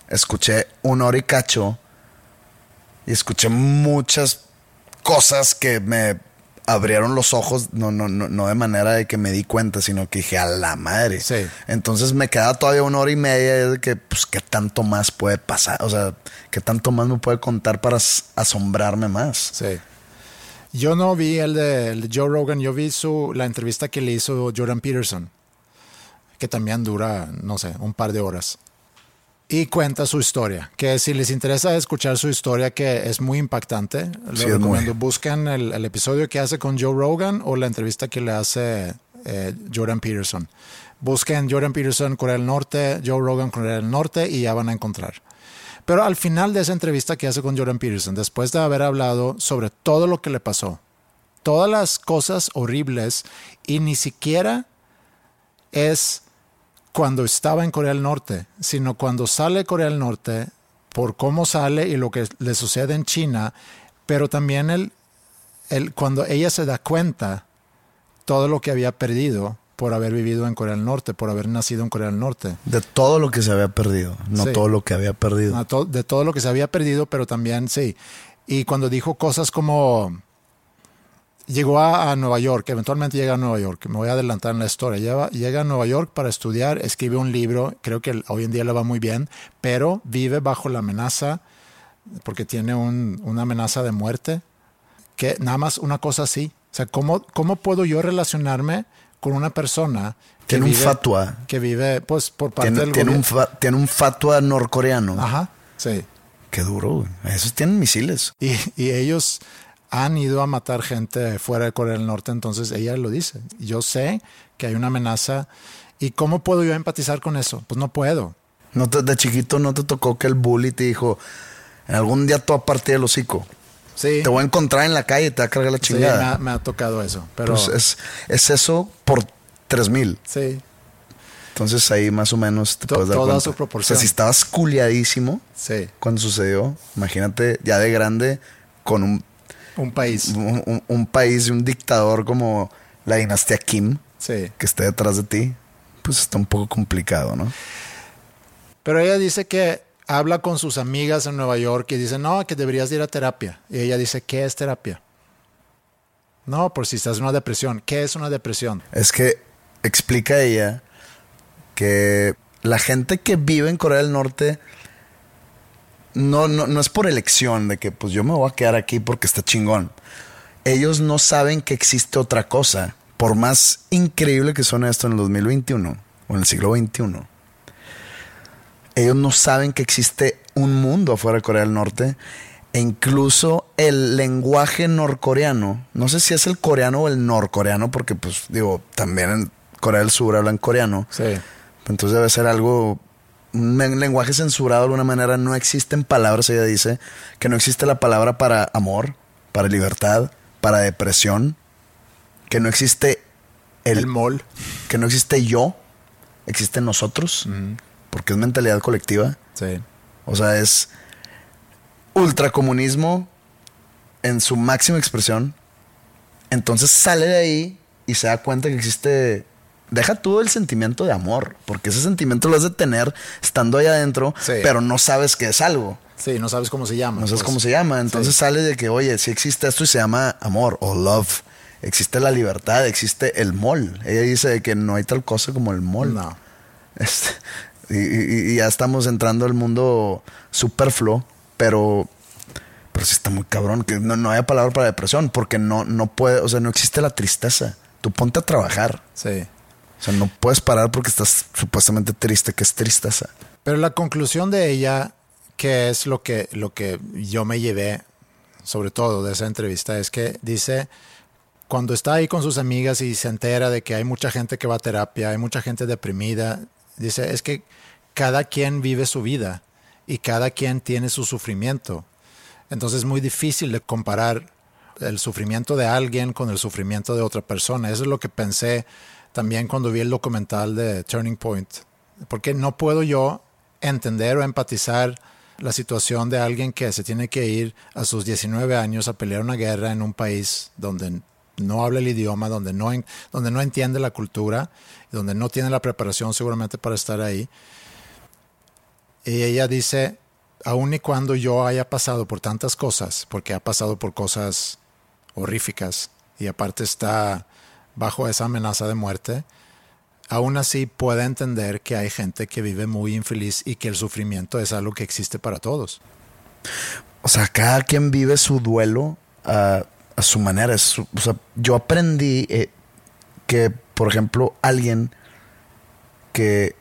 Escuché una hora y cacho y escuché muchas cosas que me abrieron los ojos, no, no, no, no de manera de que me di cuenta, sino que dije a la madre. Sí. Entonces me queda todavía una hora y media de que, pues, ¿qué tanto más puede pasar? O sea, ¿qué tanto más me puede contar para as- asombrarme más? Sí. Yo no vi el de, el de Joe Rogan, yo vi su, la entrevista que le hizo Jordan Peterson, que también dura, no sé, un par de horas. Y cuenta su historia, que si les interesa escuchar su historia, que es muy impactante, lo Sí, es recomiendo. Busquen el, el episodio que hace con Joe Rogan o la entrevista que le hace eh, Jordan Peterson. Busquen Jordan Peterson, Corea del Norte, Joe Rogan, Corea del Norte y ya van a encontrar. Pero al final de esa entrevista que hace con Jordan Peterson, después de haber hablado sobre todo lo que le pasó, todas las cosas horribles, y ni siquiera es cuando estaba en Corea del Norte, sino cuando sale Corea del Norte, por cómo sale y lo que le sucede en China, pero también el, el, cuando ella se da cuenta todo lo que había perdido por haber vivido en Corea del Norte, por haber nacido en Corea del Norte. De todo lo que se había perdido, no Sí. todo lo que había perdido. To- de todo lo que se había perdido, pero también sí. Y cuando dijo cosas como llegó a, a Nueva York, eventualmente llega a Nueva York, me voy a adelantar en la historia, llega, llega a Nueva York para estudiar, escribe un libro, creo que hoy en día le va muy bien, pero vive bajo la amenaza, porque tiene un- una amenaza de muerte, que nada más una cosa así. O sea, ¿cómo, cómo puedo yo relacionarme con una persona que Tiene un vive, fatua. que vive pues por parte Tiene, del tiene un fa- tiene un fatua norcoreano. Ajá, sí. Qué duro. Esos tienen misiles. Y, y ellos han ido a matar gente fuera de Corea del Norte, entonces ella lo dice. Yo sé que hay una amenaza. ¿Y cómo puedo yo empatizar con eso? Pues no puedo. No te- de chiquito no te tocó que el bully te dijo, algún día tú a partir del hocico. Sí, Te voy a encontrar en la calle y te va a cargar la sí, me, chingada. ha, me ha tocado eso. Pero Pues es, es eso por tres mil. sí, Entonces ahí más o menos te To- puedes dar toda cuenta. su proporción. O sea, si estabas culiadísimo sí. cuando sucedió, imagínate ya de grande con un, Un país. un, un- un país y un dictador como la dinastía Kim Sí. que esté detrás de ti, pues está un poco complicado, ¿no? Pero ella dice que habla con sus amigas en Nueva York y dice, no, que deberías ir a terapia. Y ella dice, ¿qué es terapia? No, por si estás en una depresión. ¿Qué es una depresión? Es que explica ella que la gente que vive en Corea del Norte no, no, no es por elección de que pues yo me voy a quedar aquí porque está chingón. Ellos no saben que existe otra cosa. Por más increíble que suene esto en el 2021 o en el siglo XXI, ellos no saben que existe un mundo afuera de Corea del Norte. E incluso el lenguaje norcoreano, no sé si es el coreano o el norcoreano, porque pues digo, también en Corea del Sur hablan coreano. Sí. Entonces debe ser algo, un men- lenguaje censurado de alguna manera. No existen palabras, ella dice, que no existe la palabra para amor, para libertad, para depresión, que no existe el, El mall. que no existe yo, existe nosotros, porque es mentalidad colectiva. Sí. O sea, es ultracomunismo en su máxima expresión. Entonces sale de ahí y se da cuenta que existe deja todo el sentimiento de amor, porque ese sentimiento lo has de tener estando ahí adentro, Sí. pero no sabes que es algo. Sí, no sabes cómo se llama. No sabes pues. cómo se llama. Entonces Sí. sale de que, oye, si existe esto y se llama amor o love. Existe la libertad, existe el mol. Ella dice que no hay tal cosa como el mol. No. Este, y, y- y ya estamos entrando al mundo superfluo, pero, pero sí está muy cabrón. Que no, no haya palabra para depresión, porque no, no puede, o sea, no existe la tristeza. Tú ponte a trabajar. Sí. O sea, no puedes parar porque estás supuestamente triste, que es tristeza. Pero la conclusión de ella, que es lo que, lo que yo me llevé, sobre todo de esa entrevista, es que dice, cuando está ahí con sus amigas y se entera de que hay mucha gente que va a terapia, hay mucha gente deprimida, dice, es que cada quien vive su vida y cada quien tiene su sufrimiento. Entonces es muy difícil de comparar el sufrimiento de alguien con el sufrimiento de otra persona. Eso es lo que pensé también cuando vi el documental de Turning Point. Porque no puedo yo entender o empatizar la situación de alguien que se tiene que ir a sus 19 años a pelear una guerra en un país donde no habla el idioma, donde no, donde no entiende la cultura, donde no tiene la preparación seguramente para estar ahí. Y ella dice, aun y cuando yo haya pasado por tantas cosas, porque ha pasado por cosas horríficas y aparte está bajo esa amenaza de muerte, aún así puede entender que hay gente que vive muy infeliz y que el sufrimiento es algo que existe para todos. O sea, cada quien vive su duelo a, a su manera. Yo aprendí eh, que, por ejemplo, alguien que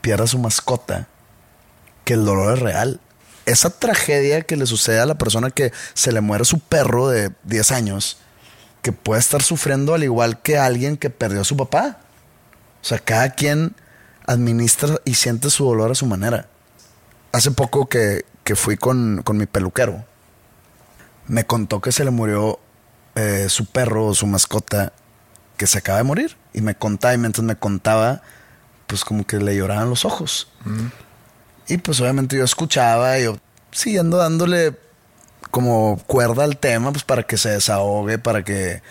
pierda su mascota, que el dolor es real. Esa tragedia que le sucede a la persona que se le muere su perro de 10 años, que puede estar sufriendo al igual que alguien que perdió a su papá. O sea, cada quien administra y siente su dolor a su manera hace poco que, que fui con, con mi peluquero, me contó que se le murió eh, su perro o su mascota que se acaba de morir. Y me contaba, y mientras me contaba, pues como que le lloraban los ojos. Y pues obviamente yo escuchaba y yo siguiendo dándole como cuerda al tema, pues para que se desahogue, para que,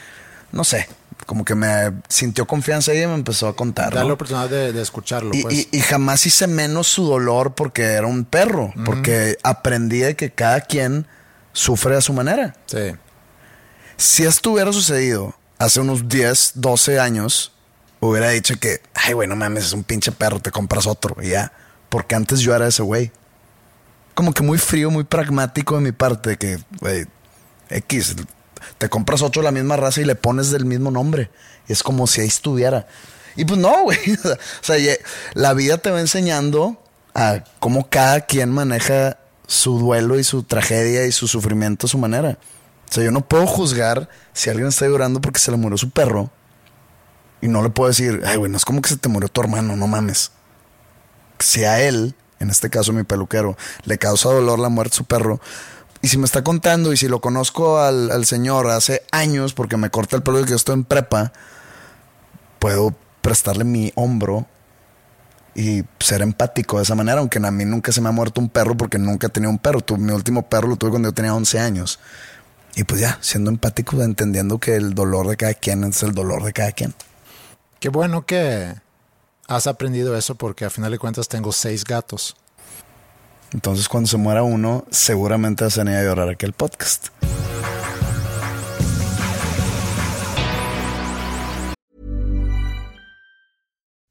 no sé, como que me sintió confianza y me empezó a contar. Dar ¿no? la oportunidad de, de escucharlo. Y, pues. y- y jamás hice menos su dolor porque era un perro, porque aprendí de que cada quien sufre a su manera. sí. Si esto hubiera sucedido hace unos 10, 12 años, hubiera dicho que, ay, güey, no mames, es un pinche perro, te compras otro y ya. Porque antes yo era ese güey. Como que muy frío, muy pragmático de mi parte, que, güey, X, te compras otro de la misma raza y le pones del mismo nombre. Es como si ahí estuviera. Y pues no, güey. O sea, ye- la vida te va enseñando a cómo cada quien maneja su duelo y su tragedia y su sufrimiento a su manera. O sea, yo no puedo juzgar si alguien está llorando porque se le murió su perro. Y no le puedo decir, ay, güey, no es como que se te murió tu hermano, no mames. Si a él, en este caso mi peluquero, le causa dolor la muerte de su perro, y si me está contando y si lo conozco al, señor hace años porque me corta el pelo de que yo estoy en prepa, puedo prestarle mi hombro y ser empático de esa manera, aunque a mí nunca se me ha muerto un perro porque nunca he tenido un perro. Tu- mi último perro lo tuve cuando yo tenía 11 años. Y pues ya, siendo empático, entendiendo que el dolor de cada quien es el dolor de cada quien. Qué bueno que has aprendido eso porque a final de cuentas tengo seis gatos. Entonces cuando se muera uno, seguramente vas a llorar aquí el podcast.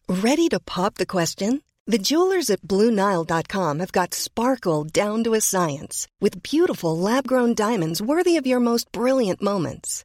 Ready to pop the question? The jewelers at BlueNile.com have got sparkle down to a science with beautiful lab grown diamonds worthy of your most brilliant moments.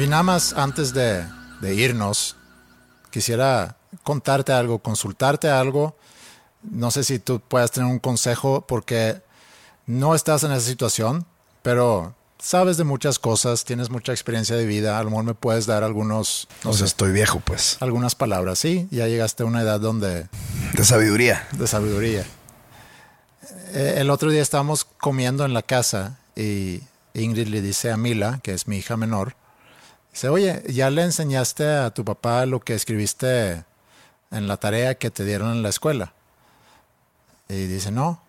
Y nada más antes de, de irnos, quisiera contarte algo, consultarte algo. No sé si tú puedas tener un consejo porque no estás en esa situación, pero sabes de muchas cosas, tienes mucha experiencia de vida, a lo mejor me puedes dar algunos, no o sea, sé, estoy viejo, pues. algunas palabras, sí, ya llegaste a una edad donde De sabiduría. de sabiduría. Eh, El otro día estábamos comiendo en la casa y Ingrid le dice a Mila, que es mi hija menor, dice, oye, ¿ya le enseñaste a tu papá lo que escribiste en la tarea que te dieron en la escuela? Y dice, no.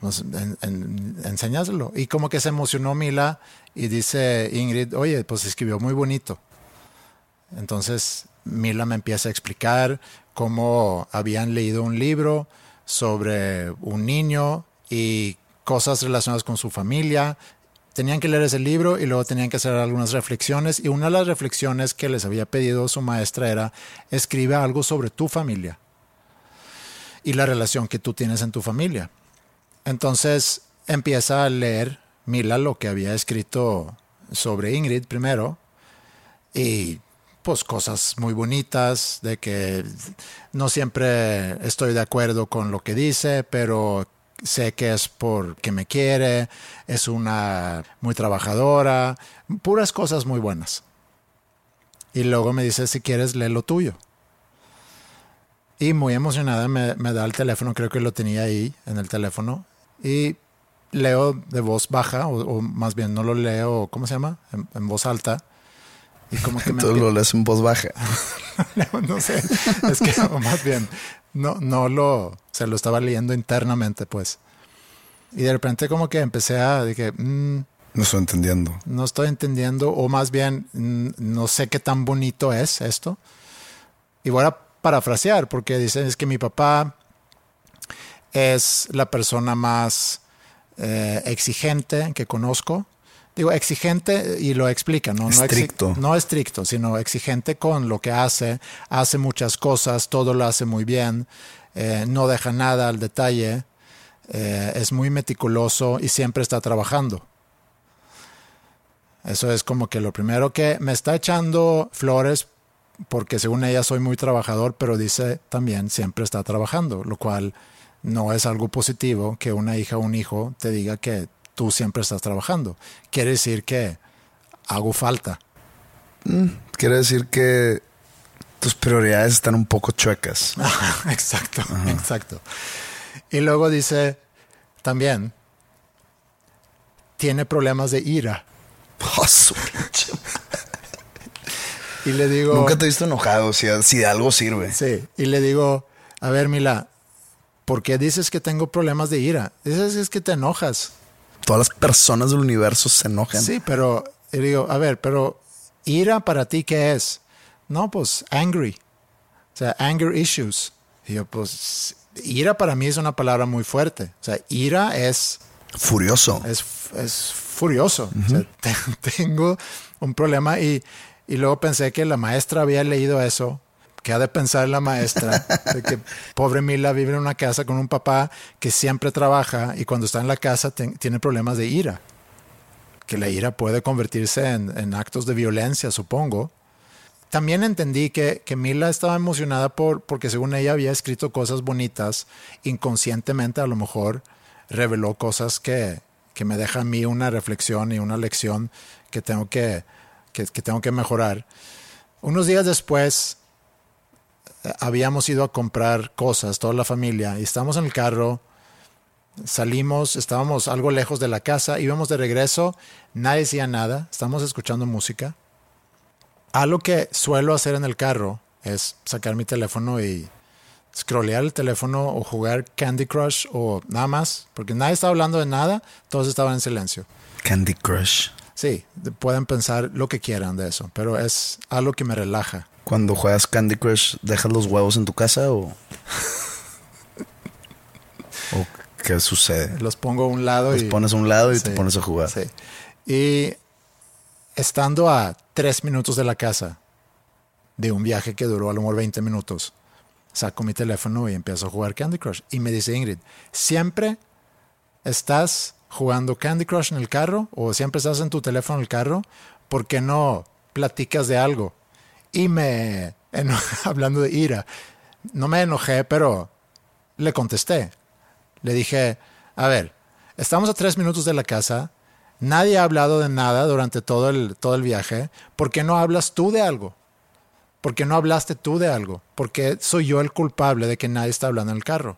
Pues, en- en- enséñaselo. Y como que se emocionó Mila y dice Ingrid, oye, pues escribió muy bonito. Entonces Mila me empieza a explicar cómo habían leído un libro sobre un niño y cosas relacionadas con su familia. Tenían que leer ese libro y luego tenían que hacer algunas reflexiones. Y una de las reflexiones que les había pedido su maestra era, escribe algo sobre tu familia y la relación que tú tienes en tu familia. Entonces empieza a leer Mila lo que había escrito sobre Ingrid primero y pues cosas muy bonitas de que no siempre estoy de acuerdo con lo que dice, pero sé que es porque me quiere, es una muy trabajadora, puras cosas muy buenas. Y luego me dice, si quieres, lee lo tuyo. Y muy emocionada me, me da el teléfono, creo que lo tenía ahí en el teléfono. Y leo de voz baja, o, o más bien no lo leo, ¿cómo se llama? En, en voz alta. Y como que me empie- lo lees en voz baja. no, no sé, es que o más bien no, no lo, se lo estaba leyendo internamente, pues. Y de repente como que empecé a, dije, "Mm, No estoy entendiendo. no estoy entendiendo, o más bien mm, no sé qué tan bonito es esto. Y voy a parafrasear, porque dicen es que mi papá es la persona más eh, exigente que conozco. Digo, exigente y lo explica, ¿no? No exi- Estricto. No estricto, sino exigente con lo que hace. Hace muchas cosas, todo lo hace muy bien, eh, no deja nada al detalle, eh, es muy meticuloso y siempre está trabajando. Eso es como que lo primero que me está echando flores porque según ella soy muy trabajador, pero dice también siempre está trabajando, lo cual no es algo positivo que una hija o un hijo te diga que tú siempre estás trabajando. Quiere decir que hago falta. Quiere decir que tus prioridades están un poco chuecas. exacto, exacto. Y luego dice también, tiene problemas de ira. Pinche. Y le digo... Nunca te he visto enojado si, si de algo sirve. Sí, y le digo, a ver, Mila, ¿por qué dices que tengo problemas de ira? Dices es que te enojas. Todas las personas del universo se enojan. Sí, pero digo, a ver, pero ira para ti qué es? No, pues angry. O sea, anger issues. Y yo, pues, ira para mí es una palabra muy fuerte. O sea, ira es Furioso. es, es furioso. O sea, te- tengo un problema y, y luego pensé que la maestra había leído eso. Ha de pensar la maestra de que pobre Mila vive en una casa con un papá que siempre trabaja y cuando está en la casa tiene problemas de ira. Que la ira puede convertirse en, actos de violencia, supongo. También entendí que, que Mila estaba emocionada por, porque según ella había escrito cosas bonitas, inconscientemente a lo mejor reveló cosas que, que me dejan a mí una reflexión y una lección que tengo que, que, tengo que mejorar. Unos días después habíamos ido a comprar cosas, toda la familia, y estábamos en el carro, salimos, estábamos algo lejos de la casa, íbamos de regreso, nadie decía nada, estábamos escuchando música. Algo que suelo hacer en el carro es sacar mi teléfono y scrollear el teléfono o jugar Candy Crush o nada más, porque nadie estaba hablando de nada, todos estaban en silencio. Candy Crush. Sí, de- pueden pensar lo que quieran de eso, pero es algo que me relaja. Cuando juegas Candy Crush, ¿dejas los huevos en tu casa o...? ¿O qué sucede? Los pongo a un lado Los y pones a un lado y te pones a jugar. Sí. Y estando a tres minutos de la casa, de un viaje que duró a lo mejor 20 minutos, saco mi teléfono y empiezo a jugar Candy Crush. Y me dice Ingrid, ¿siempre estás jugando Candy Crush en el carro o siempre estás en tu teléfono en el carro? ¿por qué no platicas de algo? Y me, hablando de ira, no me enojé, pero le contesté. Le dije, a ver, estamos a tres minutos de la casa, nadie ha hablado de nada durante todo el, todo el viaje, ¿por qué no hablas tú de algo? ¿Por qué no hablaste tú de algo? ¿Por qué soy yo el culpable de que nadie está hablando en el carro?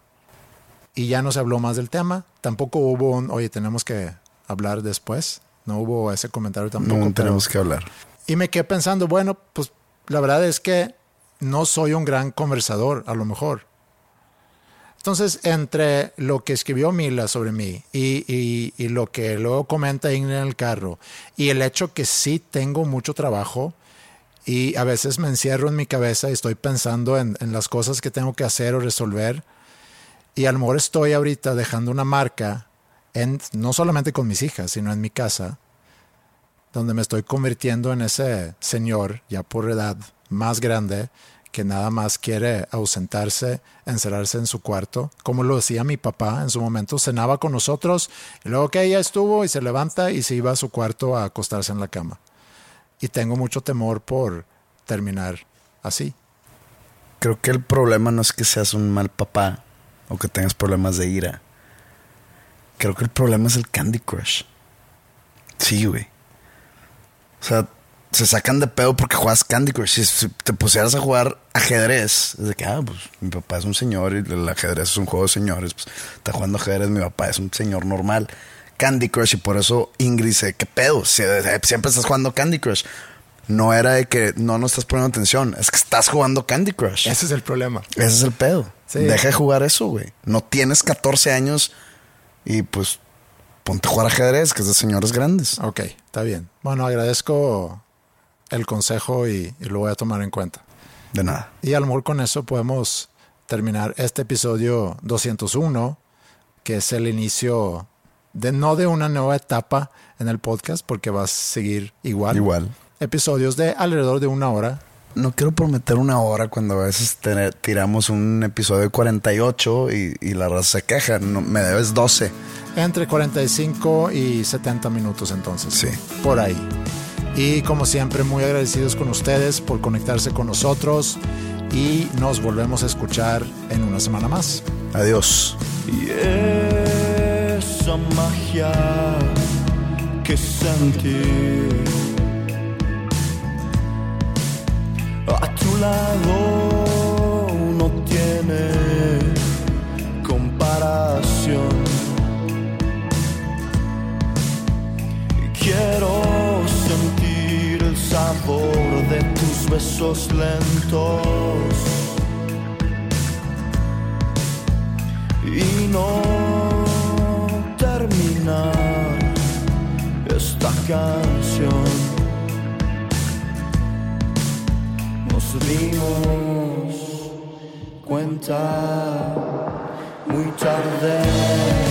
Y ya no se habló más del tema. Tampoco hubo un, oye, tenemos que hablar después. No hubo ese comentario tampoco. No tenemos que hablar. Y me quedé pensando, bueno, pues la verdad es que no soy un gran conversador, a lo mejor. Entonces, entre lo que escribió Mila sobre mí y, lo que luego comenta Ingrid en el carro y el hecho que sí tengo mucho trabajo y a veces me encierro en mi cabeza y estoy pensando en, en las cosas que tengo que hacer o resolver y a lo mejor estoy ahorita dejando una marca en, no solamente con mis hijas, sino en mi casa, donde me estoy convirtiendo en ese señor ya por edad más grande que nada más quiere ausentarse, encerrarse en su cuarto, como lo decía mi papá en su momento, cenaba con nosotros y luego que ella estuvo y se levanta y se iba a su cuarto a acostarse en la cama. Y tengo mucho temor por terminar así. Creo que el problema no es que seas un mal papá o que tengas problemas de ira. Creo que el problema es el Candy Crush. Sí, güey. O sea, se sacan de pedo porque juegas Candy Crush. Si te pusieras a jugar ajedrez, es de que, ah, pues mi papá es un señor y el ajedrez es un juego de señores. Pues está jugando ajedrez, mi papá es un señor normal. Candy Crush y por eso Ingrid dice, ¿qué pedo? siempre estás jugando Candy Crush. No era de que no no estás poniendo atención, es que estás jugando Candy Crush. Ese es el problema. Ese es el pedo. Deja de jugar eso, güey. No tienes 14 años y pues ponte a jugar ajedrez, que es de señores grandes. Ok, está bien. Bueno, agradezco el consejo y, lo voy a tomar en cuenta. De nada. Y a lo mejor con eso podemos terminar este episodio 201, que es el inicio de no de una nueva etapa en el podcast, porque va a seguir igual. Igual. Episodios de alrededor de una hora. No quiero prometer una hora cuando a veces tiramos un episodio de 48 y, y la raza se queja. No, me debes 12. Entre 45 y 70 minutos entonces. Sí. Por ahí. Y como siempre, muy agradecidos con ustedes por conectarse con nosotros y nos volvemos a escuchar en una semana más. Adiós. Y esa magia que sentí no tiene comparación. Quiero sabor de tus besos lentos y no terminar esta canción. Nos dimos cuenta muy tarde.